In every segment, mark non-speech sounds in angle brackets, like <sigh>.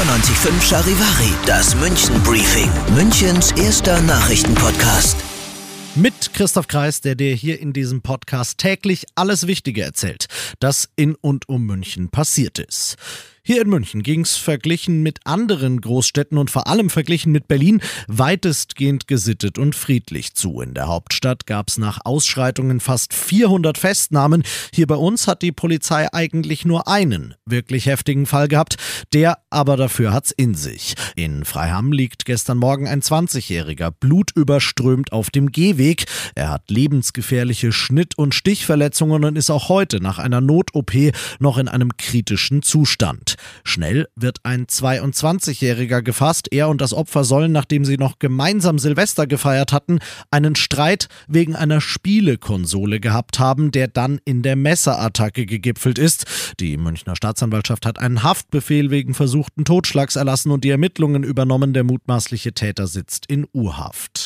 95.5 Charivari, das München Briefing, Münchens erster Nachrichtenpodcast. Mit Christoph Kreis, der dir hier in diesem Podcast täglich alles Wichtige erzählt, das in und um München passiert ist. Hier in München ging es verglichen mit anderen Großstädten und vor allem verglichen mit Berlin weitestgehend gesittet und friedlich zu. In der Hauptstadt gab es nach Ausschreitungen fast 400 Festnahmen. Hier bei uns hat die Polizei eigentlich nur einen wirklich heftigen Fall gehabt. Der aber dafür hat's in sich. In Freiham liegt gestern Morgen ein 20-Jähriger blutüberströmt auf dem Gehweg. Er hat lebensgefährliche Schnitt- und Stichverletzungen und ist auch heute nach einer Not-OP noch in einem kritischen Zustand. Schnell wird ein 22-Jähriger gefasst. Er und das Opfer sollen, nachdem sie noch gemeinsam Silvester gefeiert hatten, einen Streit wegen einer Spielekonsole gehabt haben, der dann in der Messerattacke gegipfelt ist. Die Münchner Staatsanwaltschaft hat einen Haftbefehl wegen versuchten Totschlags erlassen und die Ermittlungen übernommen. Der mutmaßliche Täter sitzt in Urhaft.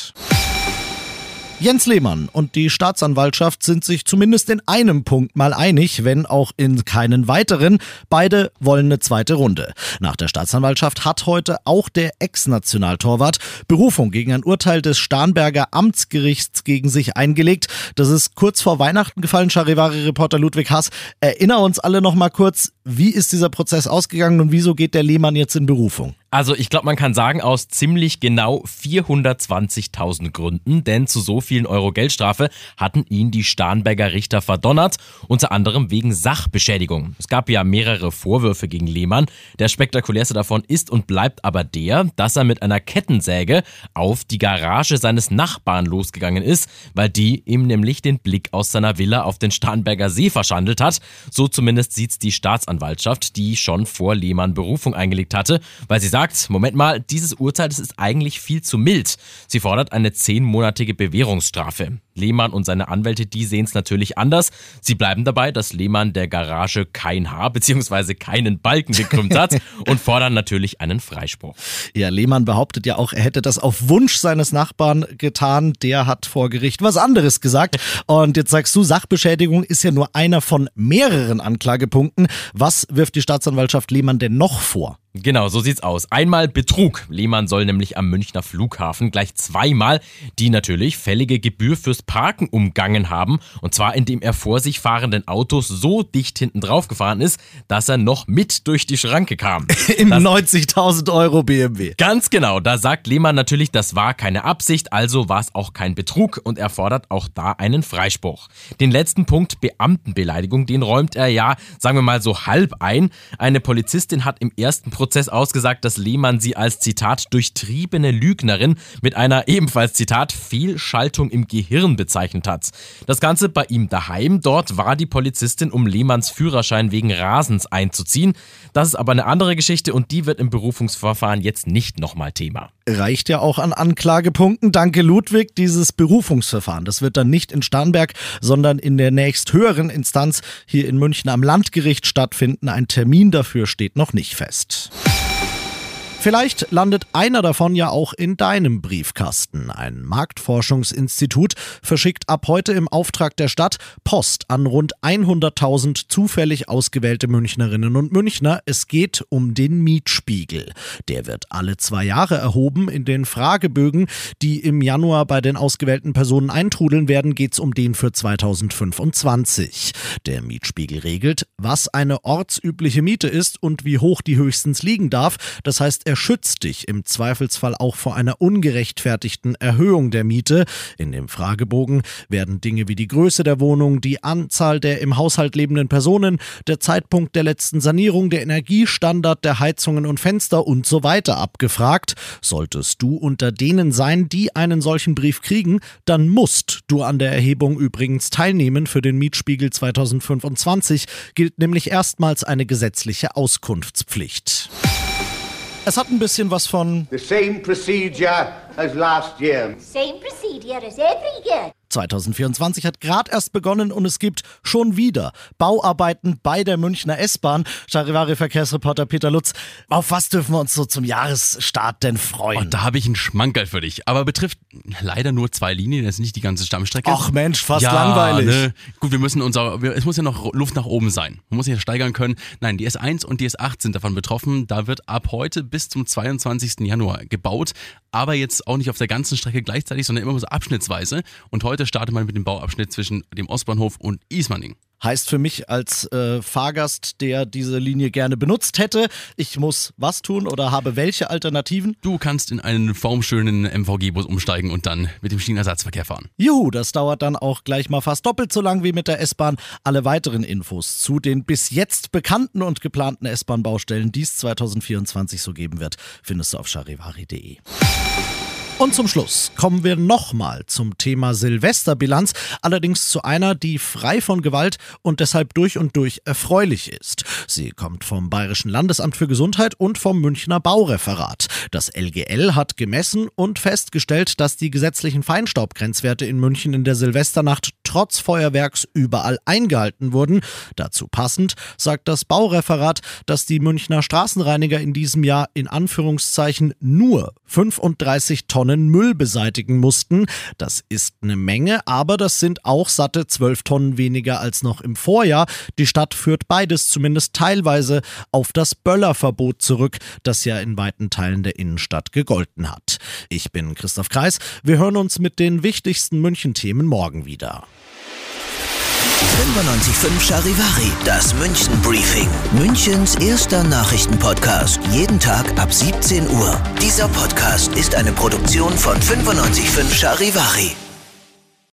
Jens Lehmann und die Staatsanwaltschaft sind sich zumindest in einem Punkt mal einig, wenn auch in keinen weiteren. Beide wollen eine zweite Runde. Nach der Staatsanwaltschaft hat heute auch der Ex-Nationaltorwart Berufung gegen ein Urteil des Starnberger Amtsgerichts gegen sich eingelegt. Das ist kurz vor Weihnachten gefallen. Charivari-Reporter Ludwig Haas, erinner uns alle noch mal kurz, wie ist dieser Prozess ausgegangen und wieso geht der Lehmann jetzt in Berufung? Also ich glaube, man kann sagen, aus ziemlich genau 420.000 Gründen, denn zu so vielen Euro Geldstrafe hatten ihn die Starnberger Richter verdonnert, unter anderem wegen Sachbeschädigung. Es gab ja mehrere Vorwürfe gegen Lehmann. Der spektakulärste davon ist und bleibt aber der, dass er mit einer Kettensäge auf die Garage seines Nachbarn losgegangen ist, weil die ihm nämlich den Blick aus seiner Villa auf den Starnberger See verschandelt hat. So zumindest sieht's die Staatsanwaltschaft, die schon vor Lehmann Berufung eingelegt hatte, weil sie sagt, sagt, Moment mal, dieses Urteil ist eigentlich viel zu mild. Sie fordert eine zehnmonatige Bewährungsstrafe. Lehmann und seine Anwälte, die sehen es natürlich anders. Sie bleiben dabei, dass Lehmann der Garage kein Haar bzw. keinen Balken gekrümmt hat <laughs> und fordern natürlich einen Freispruch. Ja, Lehmann behauptet ja auch, er hätte das auf Wunsch seines Nachbarn getan. Der hat vor Gericht was anderes gesagt. Und jetzt sagst du, Sachbeschädigung ist ja nur einer von mehreren Anklagepunkten. Was wirft die Staatsanwaltschaft Lehmann denn noch vor? Genau, so sieht's aus. Einmal Betrug. Lehmann soll nämlich am Münchner Flughafen gleich zweimal die natürlich fällige Gebühr fürs Parken umgangen haben. Und zwar indem er vor sich fahrenden Autos so dicht hinten drauf gefahren ist, dass er noch mit durch die Schranke kam. <laughs> Im 90.000 Euro BMW. Ganz genau. Da sagt Lehmann natürlich, das war keine Absicht, also war es auch kein Betrug und er fordert auch da einen Freispruch. Den letzten Punkt Beamtenbeleidigung, den räumt er ja, sagen wir mal so halb ein. Eine Polizistin hat im ersten Prozess Prozess ausgesagt, dass Lehmann sie als Zitat durchtriebene Lügnerin mit einer ebenfalls Zitat Fehlschaltung im Gehirn bezeichnet hat. Das Ganze bei ihm daheim. Dort war die Polizistin, um Lehmanns Führerschein wegen Rasens einzuziehen. Das ist aber eine andere Geschichte und die wird im Berufungsverfahren jetzt nicht nochmal Thema. Reicht ja auch an Anklagepunkten. Danke Ludwig. Dieses Berufungsverfahren, das wird dann nicht in Starnberg, sondern in der nächsthöheren Instanz hier in München am Landgericht stattfinden. Ein Termin dafür steht noch nicht fest. Vielleicht landet einer davon ja auch in deinem Briefkasten. Ein Marktforschungsinstitut verschickt ab heute im Auftrag der Stadt Post an rund 100.000 zufällig ausgewählte Münchnerinnen und Münchner. Es geht um den Mietspiegel. Der wird alle zwei Jahre erhoben. In den Fragebögen, die im Januar bei den ausgewählten Personen eintrudeln werden, geht es um den für 2025. Der Mietspiegel regelt, was eine ortsübliche Miete ist und wie hoch die höchstens liegen darf. Das heißt, er er schützt dich im Zweifelsfall auch vor einer ungerechtfertigten Erhöhung der Miete. In dem Fragebogen werden Dinge wie die Größe der Wohnung, die Anzahl der im Haushalt lebenden Personen, der Zeitpunkt der letzten Sanierung, der Energiestandard der Heizungen und Fenster und so weiter abgefragt. Solltest du unter denen sein, die einen solchen Brief kriegen, dann musst du an der Erhebung übrigens teilnehmen. Für den Mietspiegel 2025 gilt nämlich erstmals eine gesetzliche Auskunftspflicht. Es hat ein bisschen was von The same procedure as last year. Same procedure as every year. 2024 hat gerade erst begonnen und es gibt schon wieder Bauarbeiten bei der Münchner S-Bahn. Charivari-Verkehrsreporter Peter Lutz, auf was dürfen wir uns so zum Jahresstart denn freuen? Und da habe ich einen Schmankerl für dich, aber betrifft leider nur zwei Linien, das ist nicht die ganze Stammstrecke. Ach Mensch, fast ja, langweilig. Ne? Gut, wir müssen unser, es muss ja noch Luft nach oben sein. Man muss ja steigern können. Nein, die S1 und die S8 sind davon betroffen. Da wird ab heute bis zum 22. Januar gebaut, aber jetzt auch nicht auf der ganzen Strecke gleichzeitig, sondern immer so abschnittsweise. Und heute startet man mit dem Bauabschnitt zwischen dem Ostbahnhof und Ismaning. Heißt für mich als äh, Fahrgast, der diese Linie gerne benutzt hätte, ich muss was tun oder habe welche Alternativen? Du kannst in einen formschönen MVG-Bus umsteigen und dann mit dem Schienenersatzverkehr fahren. Juhu, das dauert dann auch gleich mal fast doppelt so lang wie mit der S-Bahn. Alle weiteren Infos zu den bis jetzt bekannten und geplanten S-Bahn-Baustellen, die es 2024 so geben wird, findest du auf charivari.de. Und zum Schluss kommen wir nochmal zum Thema Silvesterbilanz, allerdings zu einer, die frei von Gewalt und deshalb durch und durch erfreulich ist. Sie kommt vom Bayerischen Landesamt für Gesundheit und vom Münchner Baureferat. Das LGL hat gemessen und festgestellt, dass die gesetzlichen Feinstaubgrenzwerte in München in der Silvesternacht trotz Feuerwerks überall eingehalten wurden. Dazu passend sagt das Baureferat, dass die Münchner Straßenreiniger in diesem Jahr in Anführungszeichen nur 35 Tonnen Müll beseitigen mussten. Das ist eine Menge, aber das sind auch satte 12 Tonnen weniger als noch im Vorjahr. Die Stadt führt beides zumindest teilweise auf das Böllerverbot zurück, das ja in weiten Teilen der Innenstadt gegolten hat. Ich bin Christoph Kreis. Wir hören uns mit den wichtigsten München-Themen morgen wieder. 95.5 Charivari, das München Briefing. Münchens erster Nachrichtenpodcast. Jeden Tag ab 17 Uhr. Dieser Podcast ist eine Produktion von 95.5 Charivari.